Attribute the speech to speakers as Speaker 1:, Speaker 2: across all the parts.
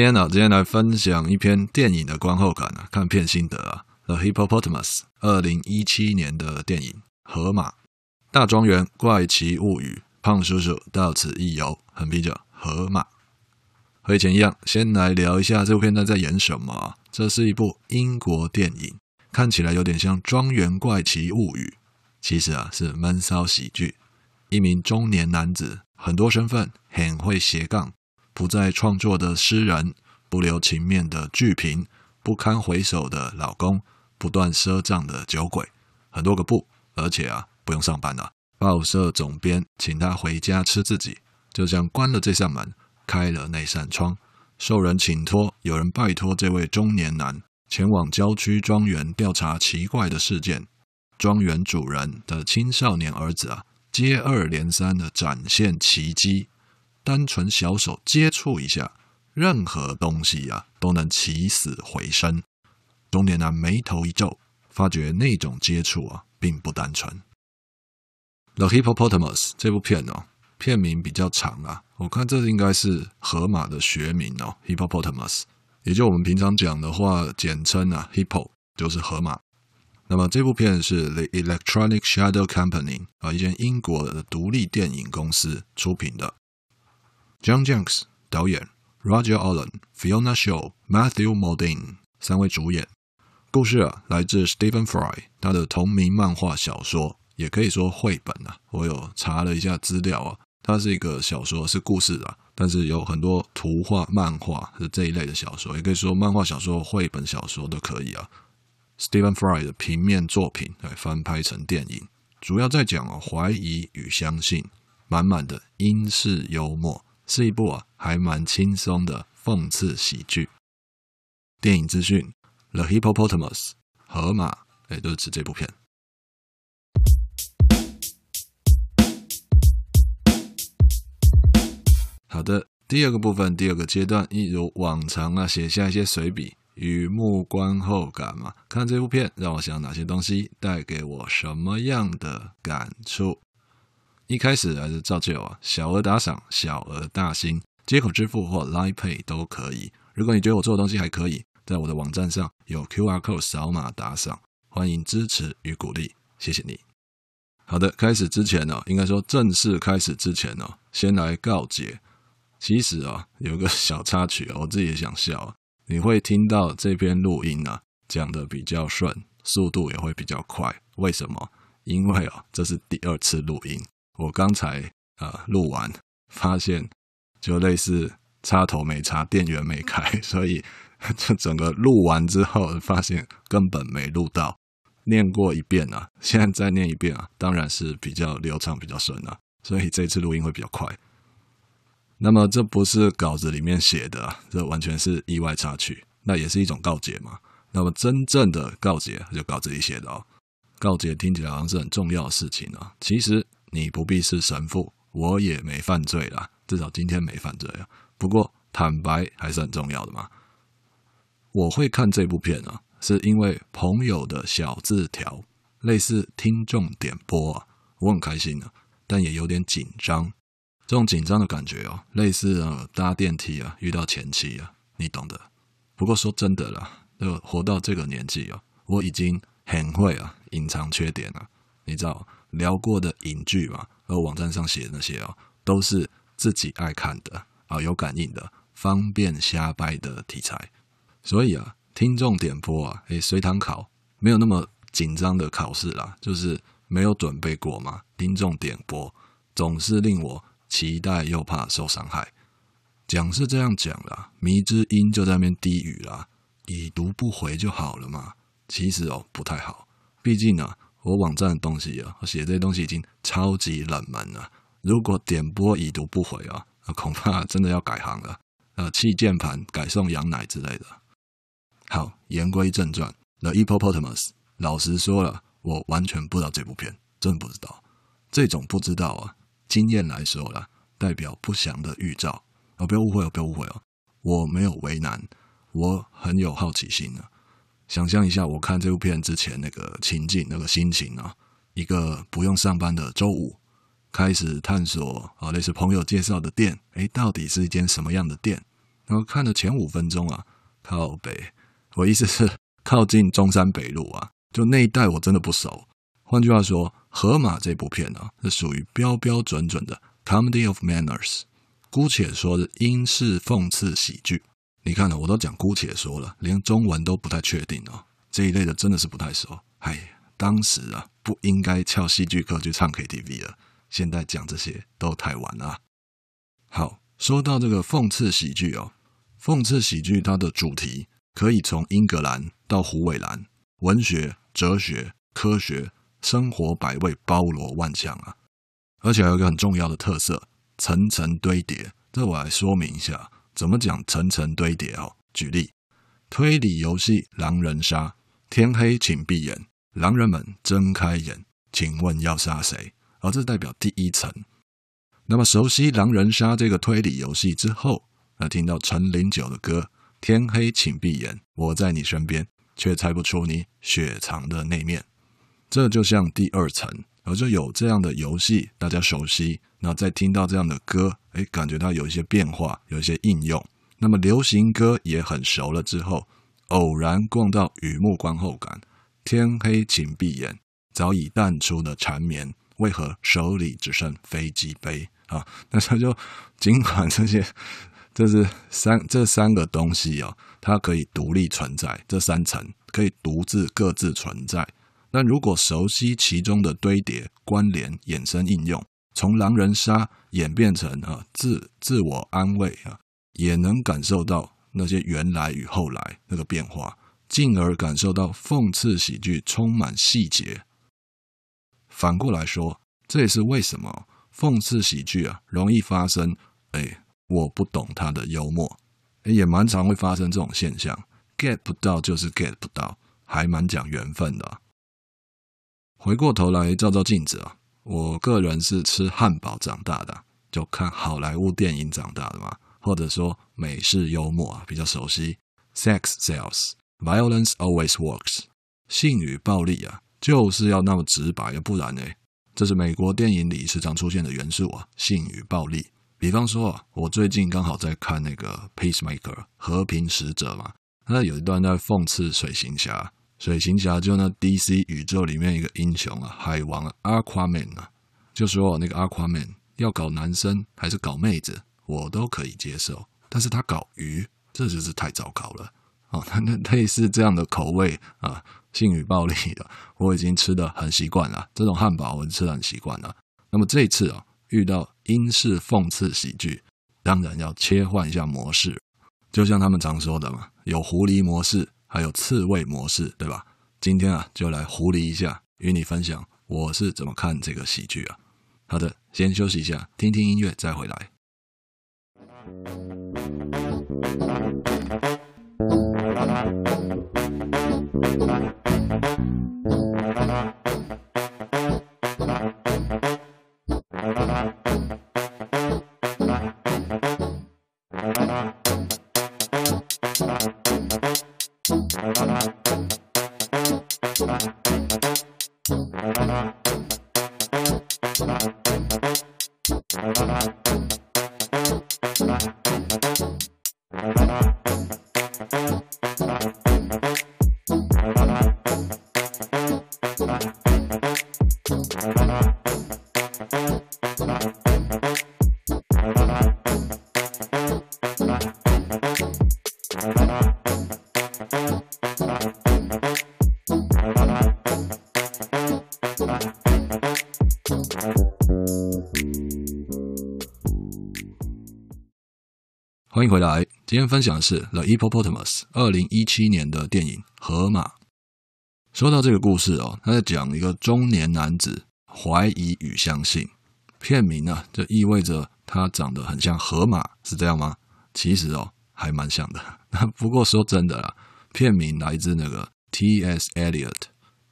Speaker 1: 今天呢、啊，今天来分享一篇电影的观后感啊，看片心得啊，《The Hippopotamus》二零一七年的电影《河马大庄园怪奇物语》，胖叔叔到此一游，横批叫《河马》。和以前一样，先来聊一下这部片在在演什么、这是一部英国电影，看起来有点像《庄园怪奇物语》，其实啊是闷骚喜剧。一名中年男子，很多身份，很会斜杠。不再创作的诗人，不留情面的剧评，不堪回首的老公，不断赊账的酒鬼，很多个不，而且啊，不用上班了。报社总编请他回家吃自己，就像关了这扇门，开了那扇窗。受人请托，有人拜托这位中年男前往郊区庄园调查奇怪的事件。庄园主人的青少年儿子啊，接二连三的展现奇迹。单纯小手接触一下，任何东西呀、啊、都能起死回生。中年男眉头一皱，发觉那种接触啊并不单纯。The Hippopotamus 这部片哦，片名比较长啊，我看这应该是河马的学名哦，Hippopotamus，也就我们平常讲的话，简称啊，Hippo 就是河马。那么这部片是 The Electronic Shadow Company 啊，一间英国的独立电影公司出品的。John Jenks 导演，Roger Allam、Fiona Shaw、Matthew Modine 三位主演。故事啊，来自 Stephen Fry 他的同名漫画小说，也可以说绘本啊。我有查了一下资料啊，它是一个小说，是故事啊，但是有很多图画、漫画是这一类的小说，也可以说漫画小说、绘本小说都可以啊。Stephen Fry 的平面作品来翻拍成电影，主要在讲啊怀疑与相信，满满的英式幽默。是一部啊，还蛮轻松的讽刺喜剧。电影资讯，《The Hippopotamus》河马，哎，都、就是指这部片。好的，第二个部分，第二个阶段，一如往常啊，写下一些随笔，雨木观后感嘛。看这部片让我想哪些东西，带给我什么样的感触。一开始还是照旧啊，小额打赏、小额大新、接口支付或 Line Pay 都可以。如果你觉得我做的东西还可以，在我的网站上有 QR code 扫码打赏，欢迎支持与鼓励，谢谢你。好的，开始之前呢，应该说正式开始之前呢，先来告解。其实啊，有个小插曲，我自己也想笑啊。你会听到这篇录音啊，讲得比较顺，速度也会比较快。为什么？因为啊，这是第二次录音。我刚才啊、呃、录完，发现就类似插头没插，电源没开，所以就整个录完之后，发现根本没录到。念过一遍啊，现在再念一遍啊，当然是比较流畅、比较顺啊，所以这次录音会比较快。那么这不是稿子里面写的，这完全是意外插曲，那也是一种告诫嘛。那么真正的告诫就稿子里写的哦，告诫听起来好像是很重要的事情啊，其实。你不必是神父，我也没犯罪啦，至少今天没犯罪啊。不过坦白还是很重要的嘛。我会看这部片啊，是因为朋友的小字条，类似听众点播啊，我很开心啊，但也有点紧张。这种紧张的感觉哦，类似啊搭电梯啊遇到前妻啊，你懂的。不过说真的啦，就活到这个年纪啊，我已经很会啊隐藏缺点了，你知道。聊过的影剧嘛，和网站上写的那些哦，都是自己爱看的啊，有感应的，方便瞎掰的题材。所以啊，听众点播啊，诶，随堂考没有那么紧张的考试啦，就是没有准备过嘛。听众点播总是令我期待又怕受伤害。讲是这样讲啦，迷之音就在那边低语啦，已读不回就好了嘛。其实哦，不太好，毕竟呢、我网站的东西啊，我写这些东西已经超级冷门了。如果点播已读不回啊，恐怕真的要改行了。呃，弃键盘改送羊奶之类的。好，言归正传，《The Hippopotamus》。老实说了，我完全不知道这部片，真不知道。这种不知道啊，经验来说了，代表不祥的预兆。哦，不要误会哦，不要误会哦，我没有为难，我很有好奇心啊。想象一下，我看这部片之前那个情境、那个心情啊，一个不用上班的周五，开始探索啊，类似朋友介绍的店，诶，到底是一间什么样的店？然后看了前五分钟啊，靠北，我意思是靠近中山北路啊，就那一带我真的不熟。换句话说，《河马》这部片呢、是属于标标准准的 comedy of manners，姑且说是英式讽刺喜剧。你看呢，我都讲姑且说了，连中文都不太确定哦。这一类的真的是不太熟。哎，当时啊，不应该翘戏剧课去唱 KTV 了。现在讲这些都太晚了。好，说到这个讽刺喜剧哦，讽刺喜剧它的主题可以从英格兰到虎尾兰，文学、哲学、科学、生活百味包罗万象啊。而且还有一个很重要的特色，层层堆叠。这我来说明一下。怎么讲层层堆叠哦？举例，推理游戏狼人杀，天黑请闭眼，狼人们睁开眼，请问要杀谁？而这代表第一层。那么熟悉狼人杀这个推理游戏之后，那听到陈零九的歌，天黑请闭眼，我在你身边，却猜不出你雪藏的那面。这就像第二层，而就有这样的游戏，大家熟悉。那再听到这样的歌，哎，感觉到有一些变化，有一些应用。那么流行歌也很熟了之后，偶然逛到雨幕观后感，天黑请闭眼，早已淡出的缠绵，为何手里只剩飞机杯啊？那他就尽管这些，这是三这三个东西啊，它可以独立存在，这三层可以独自各自存在。但如果熟悉其中的堆叠、关联、衍生应用。从狼人杀演变成啊自自我安慰啊，也能感受到那些原来与后来那个变化，进而感受到讽刺喜剧充满细节。反过来说，这也是为什么讽刺喜剧啊容易发生。哎，我不懂他的幽默，也蛮常会发生这种现象，get 不到就是 get 不到，还蛮讲缘分的。回过头来照照镜子啊。我个人是吃汉堡长大的，就看好莱坞电影长大的嘛，或者说美式幽默啊比较熟悉。Sex sells, violence always works。性与暴力啊就是要那么直白，不然呢，这是美国电影里时常出现的元素啊。性与暴力，比方说啊，我最近刚好在看那个《Peacemaker》和平使者嘛，那有一段在讽刺水行侠。水行侠就那 DC 宇宙里面一个英雄啊，海王啊，Aquaman 啊，就说那个 Aquaman 要搞男生还是搞妹子，我都可以接受，但是他搞鱼，这就是太糟糕了哦。那那类似这样的口味啊，性与暴力的，我已经吃得很习惯了，这种汉堡我吃得很习惯了。那么这次啊，遇到英式讽刺喜剧，当然要切换一下模式，就像他们常说的嘛，有狐狸模式。还有刺猬模式，对吧？今天啊，就来狐狸一下，与你分享我是怎么看这个喜剧啊。好的，先休息一下，听听音乐再回来。欢迎回来，今天分享的是《The Hippopotamus》二零一七年的电影《河马》。说到这个故事哦，他在讲一个中年男子怀疑与相信。片名呢，就意味着他长得很像河马，是这样吗？其实哦还蛮像的。不过说真的啦，片名来自那个 T.S. Eliot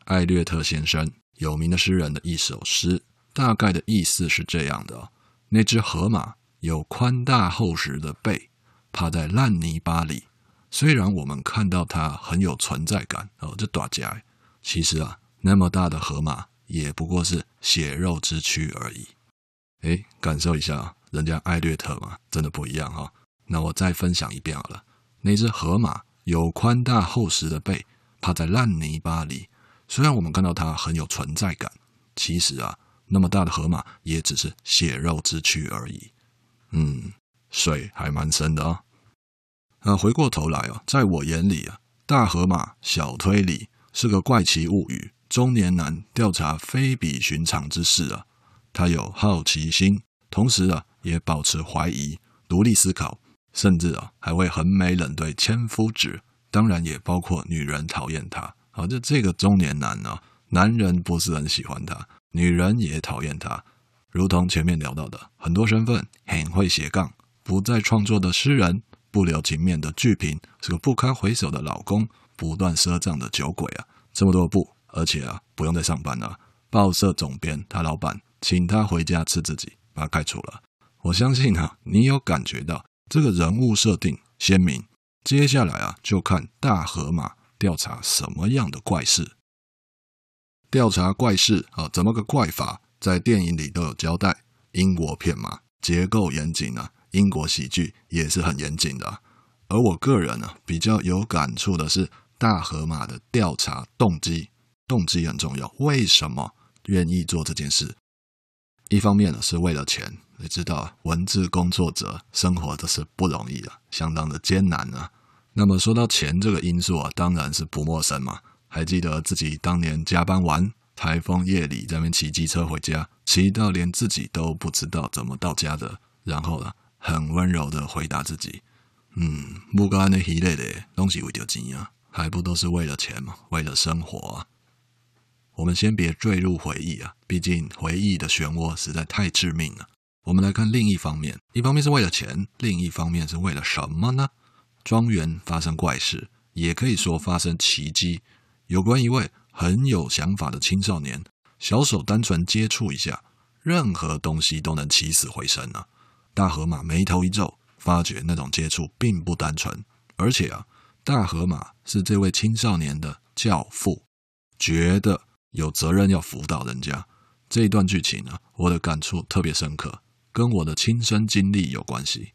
Speaker 1: 艾略特先生有名的诗人的一首诗，大概的意思是这样的哦：那只河马有宽大厚实的背，趴在烂泥巴里。虽然我们看到它很有存在感哦，这大家其实啊，那么大的河马也不过是血肉之躯而已。哎，感受一下，人家艾略特嘛，真的不一样哈、那我再分享一遍好了。那只河马有宽大厚实的背，趴在烂泥巴里。虽然我们看到它很有存在感，其实啊，那么大的河马也只是血肉之躯而已。嗯，水还蛮深的哦。啊，回过头来哦，在我眼里啊，大河马小推理是个怪奇物语，中年男调查非比寻常之事啊。他有好奇心，同时啊，也保持怀疑，独立思考，甚至啊，还会横眉冷对千夫指。当然，也包括女人讨厌他。好，就这个中年男呢，男人不是很喜欢他，女人也讨厌他。如同前面聊到的，很多身份，很会斜杠，不再创作的诗人。不留情面的剧评，是个不堪回首的老公，不断赊账的酒鬼啊！这么多部，而且啊，不用再上班了。报社总编他老板请他回家吃自己，把他开除了。我相信啊，你有感觉到这个人物设定鲜明。接下来啊，就看大河马调查什么样的怪事。调查怪事啊，怎么个怪法？在电影里都有交代。英国片嘛，结构严谨啊。英国喜剧也是很严谨的，而我个人呢，比较有感触的是大河马的调查动机，动机很重要。为什么愿意做这件事？一方面呢，是为了钱。你知道，文字工作者生活的是不容易啊，相当的艰难啊。那么说到钱这个因素啊，当然是不陌生嘛。还记得自己当年加班完，台风夜里在那边骑机车回家，骑到连自己都不知道怎么到家的，然后呢，很温柔的回答自己：“嗯，不干那一类的东西为了钱啊，还不都是为了钱吗？为了生活啊。”我们先别坠入回忆啊，毕竟回忆的漩涡实在太致命了。我们来看另一方面，一方面是为了钱，另一方面是为了什么呢？庄园发生怪事，也可以说发生奇迹。有关一位很有想法的青少年，小手单纯接触一下，任何东西都能起死回生呢、啊。大河马眉头一皱，发觉那种接触并不单纯，而且啊，大河马是这位青少年的教父，觉得有责任要辅导人家。这一段剧情呢、啊，我的感触特别深刻，跟我的亲身经历有关系。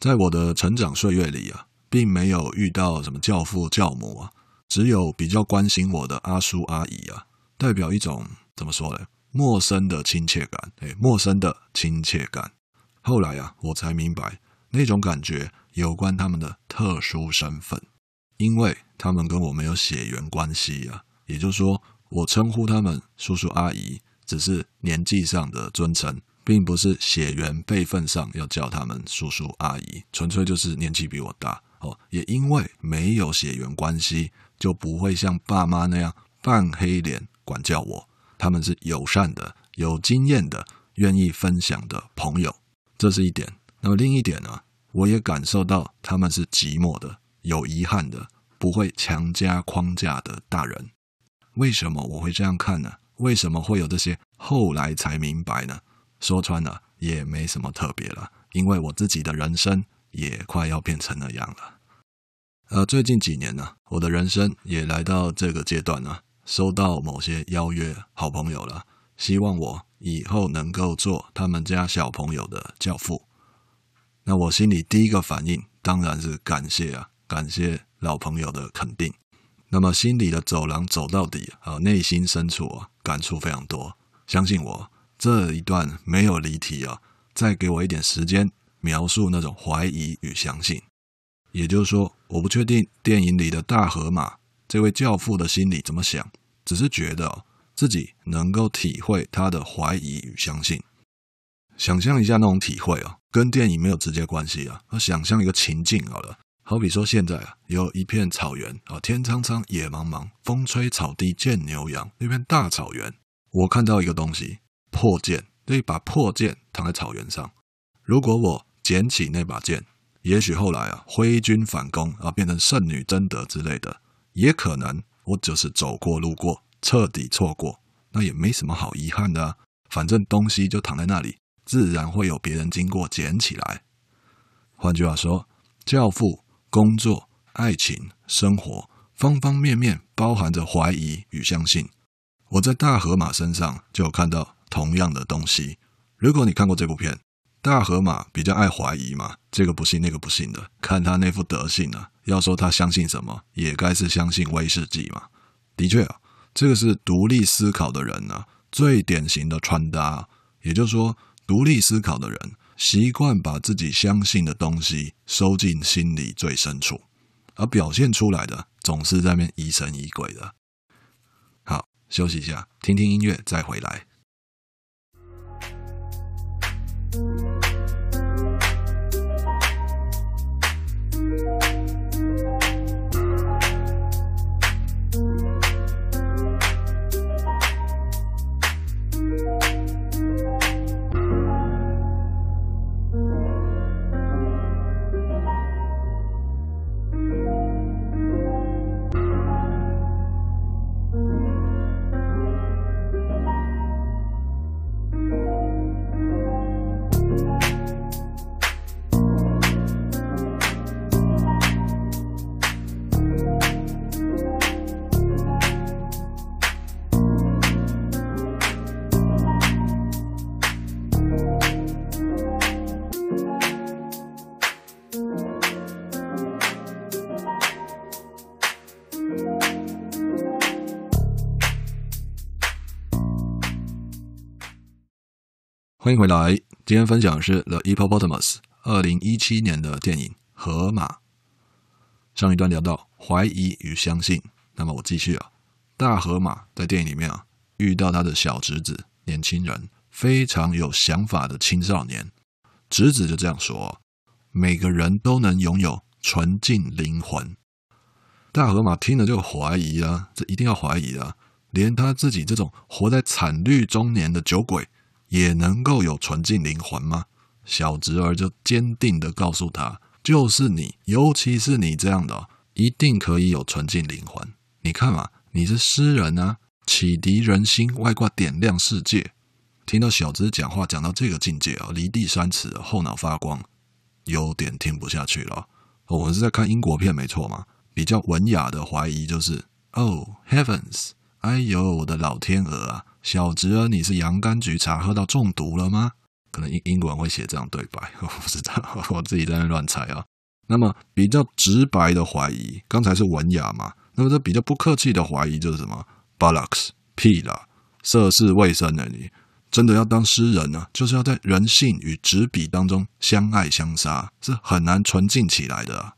Speaker 1: 在我的成长岁月里啊，并没有遇到什么教父教母啊，只有比较关心我的阿叔阿姨啊，代表一种怎么说呢？陌生的亲切感，哎，陌生的亲切感。后来啊，我才明白那种感觉有关他们的特殊身份，因为他们跟我没有血缘关系啊。也就是说，我称呼他们叔叔阿姨，只是年纪上的尊称，并不是血缘辈分上要叫他们叔叔阿姨，纯粹就是年纪比我大哦。也因为没有血缘关系，就不会像爸妈那样扮黑脸管教我。他们是友善的、有经验的、愿意分享的朋友。这是一点，那么另一点呢？我也感受到他们是寂寞的、有遗憾的，不会强加框架的大人。为什么我会这样看呢？为什么会有这些？后来才明白呢？说穿了也没什么特别了，因为我自己的人生也快要变成那样了。呃，最近几年呢，我的人生也来到这个阶段呢，收到某些邀约，好朋友了，希望我。以后能够做他们家小朋友的教父，那我心里第一个反应当然是感谢啊，感谢老朋友的肯定。那么心里的走廊走到底啊，内心深处啊，感触非常多。相信我，这一段没有离题啊，再给我一点时间描述那种怀疑与相信。也就是说，我不确定电影里的大河马这位教父的心里怎么想，只是觉得。自己能够体会他的怀疑与相信，想象一下那种体会啊，跟电影没有直接关系啊。而想象一个情境好了，好比说现在啊，有一片草原啊，天苍苍，野茫茫，风吹草低见牛羊，那片大草原，我看到一个东西，破剑，那一把破剑躺在草原上。如果我捡起那把剑，也许后来啊挥军反攻啊，变成圣女贞德之类的，也可能我就是走过路过，彻底错过，那也没什么好遗憾的。反正东西就躺在那里，自然会有别人经过捡起来。换句话说，教父、工作、爱情、生活，方方面面包含着怀疑与相信。我在大河马身上就有看到同样的东西。如果你看过这部片，大河马比较爱怀疑嘛，这个不信那个不信的，看他那副德性啊，要说他相信什么，也该是相信威士忌嘛。的确啊，这个是独立思考的人啊。最典型的穿搭，也就是说，独立思考的人习惯把自己相信的东西收进心里最深处，而表现出来的总是在那边疑神疑鬼的。好，休息一下，听听音乐，再回来。欢迎回来，今天分享的是《The Hippopotamus》二零一七年的电影《河马》。上一段聊到怀疑与相信，那么我继续啊。大河马在电影里面啊，遇到他的小侄子，年轻人，非常有想法的青少年。侄子就这样说：“每个人都能拥有纯净灵魂。”大河马听了就怀疑啊，这一定要怀疑啊，连他自己这种活在惨绿中年的酒鬼。也能够有纯净灵魂吗？小侄儿就坚定地告诉他：“就是你，尤其是你这样的，一定可以有纯净灵魂。你看嘛，你是诗人啊，启迪人心，外挂点亮世界。”听到小侄讲话讲到这个境界啊，离地三尺，后脑发光，有点听不下去了。我们是在看英国片，没错嘛？比较文雅的怀疑就是：“Oh heavens！” 哎呦，我的老天鹅啊！小侄儿，你是洋甘菊茶喝到中毒了吗？可能英英文会写这样对白，我不知道，我自己在那乱猜啊。那么比较直白的怀疑，刚才是文雅嘛？那么这比较不客气的怀疑就是什么？Bollocks，屁啦，涉世未深的你，真的要当诗人呢、啊？就是要在人性与纸笔当中相爱相杀，是很难纯净起来的、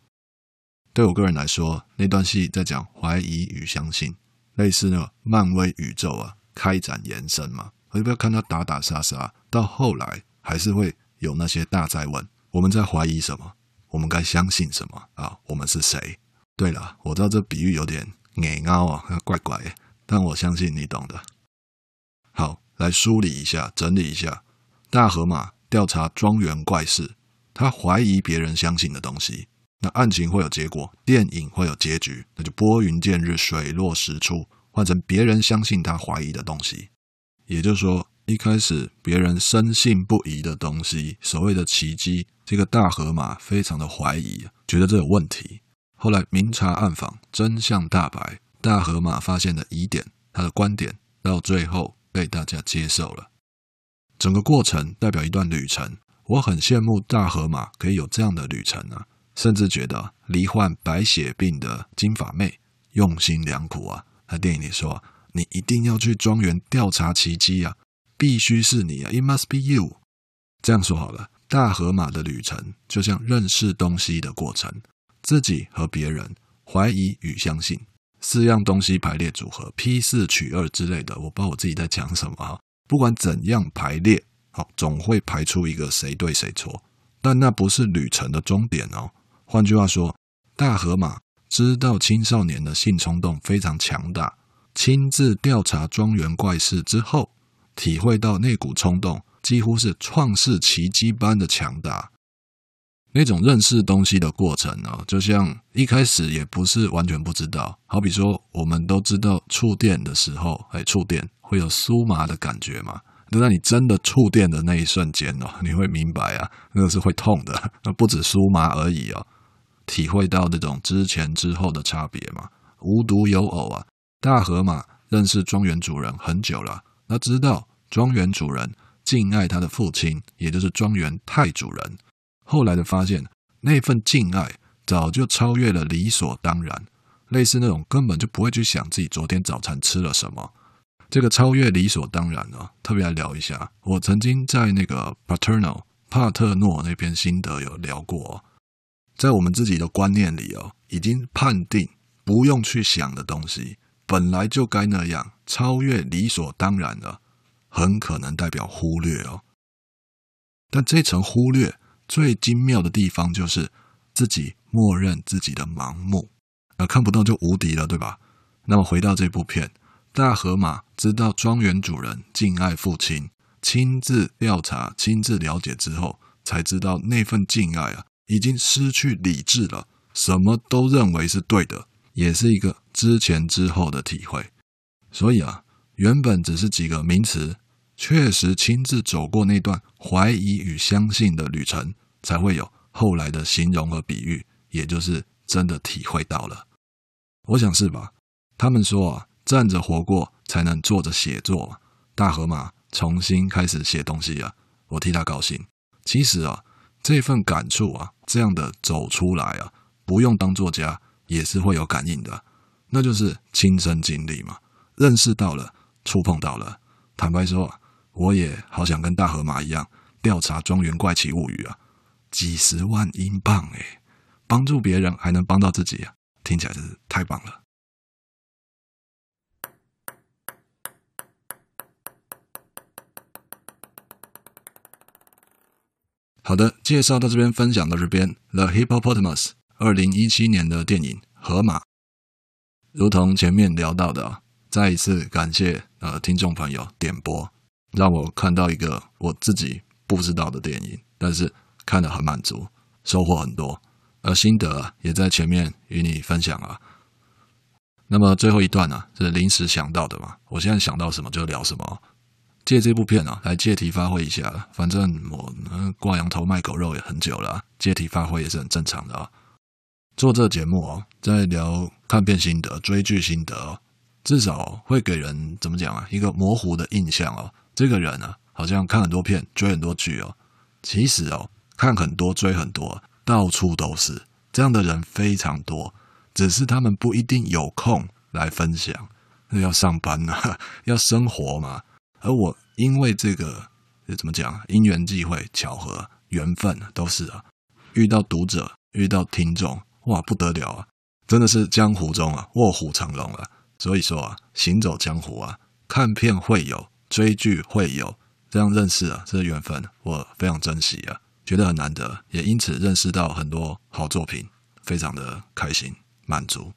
Speaker 1: 对我个人来说，那段戏在讲怀疑与相信。类似那个漫威宇宙啊，开展延伸嘛，我就不要看他打打杀杀，到后来还是会有那些大在问：我们在怀疑什么？我们该相信什么啊？我们是谁？对了，我知道这比喻有点硬凹啊，怪怪的，但我相信你懂的。好，来梳理一下，整理一下。大河马调查庄园怪事，他怀疑别人相信的东西。那案情会有结果，电影会有结局，那就拨云见日，水落石出，换成别人相信他怀疑的东西。也就是说，一开始别人深信不疑的东西，所谓的奇迹，这个大河马非常的怀疑，觉得这有问题。后来明察暗访，真相大白，大河马发现的疑点，他的观点到最后被大家接受了。整个过程代表一段旅程，我很羡慕大河马可以有这样的旅程啊。甚至觉得罹患白血病的金发妹用心良苦啊！在电影里说：“你一定要去庄园调查奇迹啊，必须是你啊！It must be you。”这样说好了，大河马的旅程就像认识东西的过程，自己和别人怀疑与相信四样东西排列组合，P 四取二之类的，我不知道我自己在讲什么啊。不管怎样排列，好，总会排出一个谁对谁错，但那不是旅程的终点哦。换句话说，大河马知道青少年的性冲动非常强大，亲自调查庄园怪事之后，体会到那股冲动几乎是创世奇迹般的强大。那种认识东西的过程呢，就像一开始也不是完全不知道。好比说，我们都知道触电的时候，哎，触电会有酥麻的感觉嘛。就在你真的触电的那一瞬间哦，你会明白啊，那个是会痛的，那不止酥麻而已哦。体会到这种之前之后的差别嘛。无独有偶啊，大河马认识庄园主人很久了，他知道庄园主人敬爱他的父亲，也就是庄园太主人。后来的发现，那份敬爱早就超越了理所当然，类似那种根本就不会去想自己昨天早餐吃了什么。这个超越理所当然呢，特别来聊一下。我曾经在那个 Paternal 帕特诺那篇心得有聊过，在我们自己的观念里哦，已经判定不用去想的东西，本来就该那样，超越理所当然了，很可能代表忽略哦。但这层忽略。最精妙的地方就是自己默认自己的盲目，啊，看不到就无敌了，对吧？那么回到这部片，大河马知道庄园主人敬爱父亲，亲自调查、亲自了解之后，才知道那份敬爱啊，已经失去理智了，什么都认为是对的，也是一个之前之后的体会。所以啊，原本只是几个名词。确实亲自走过那段怀疑与相信的旅程，才会有后来的形容和比喻，也就是真的体会到了。我想是吧？他们说啊，站着活过才能坐着写作。大河马重新开始写东西啊，我替他高兴。其实啊，这份感触啊，这样的走出来啊，不用当作家也是会有感应的，那就是亲身经历嘛，认识到了，触碰到了。坦白说啊。我也好想跟大河马一样调查庄园怪奇物语啊，几十万英镑诶，帮助别人还能帮到自己啊，听起来真是太棒了。好的，介绍到这边，分享到这边，《The Hippopotamus》二零一七年的电影《河马》，如同前面聊到的，再一次感谢呃听众朋友点播。让我看到一个我自己不知道的电影，但是看得很满足，收获很多，而心得也在前面与你分享啊。那么最后一段呢，是临时想到的嘛，我现在想到什么就聊什么，借这部片啊来借题发挥一下。反正我挂羊头卖狗肉也很久了，借题发挥也是很正常的啊。做这节目哦，在聊看片心得、追剧心得，至少会给人怎么讲啊，一个模糊的印象哦。这个人啊，好像看很多片，追很多剧哦。其实哦，看很多，追很多，到处都是这样的人，非常多。只是他们不一定有空来分享，要上班呐、啊，要生活嘛。而我因为这个怎么讲，因缘际会、巧合、缘分都是啊，遇到读者，遇到听众，哇，不得了啊！真的是江湖中啊，卧虎藏龙了。所以说啊，行走江湖啊，看片会有。追剧会有这样认识啊，这个缘分我非常珍惜啊，觉得很难得，也因此认识到很多好作品，非常的开心满足。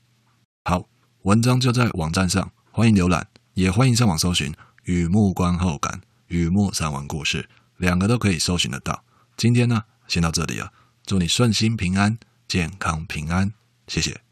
Speaker 1: 好，文章就在网站上，欢迎浏览，也欢迎上网搜寻《雨幕观后感》《雨幕散文故事》，两个都可以搜寻得到。今天呢，先到这里了，祝你顺心平安，健康平安，谢谢。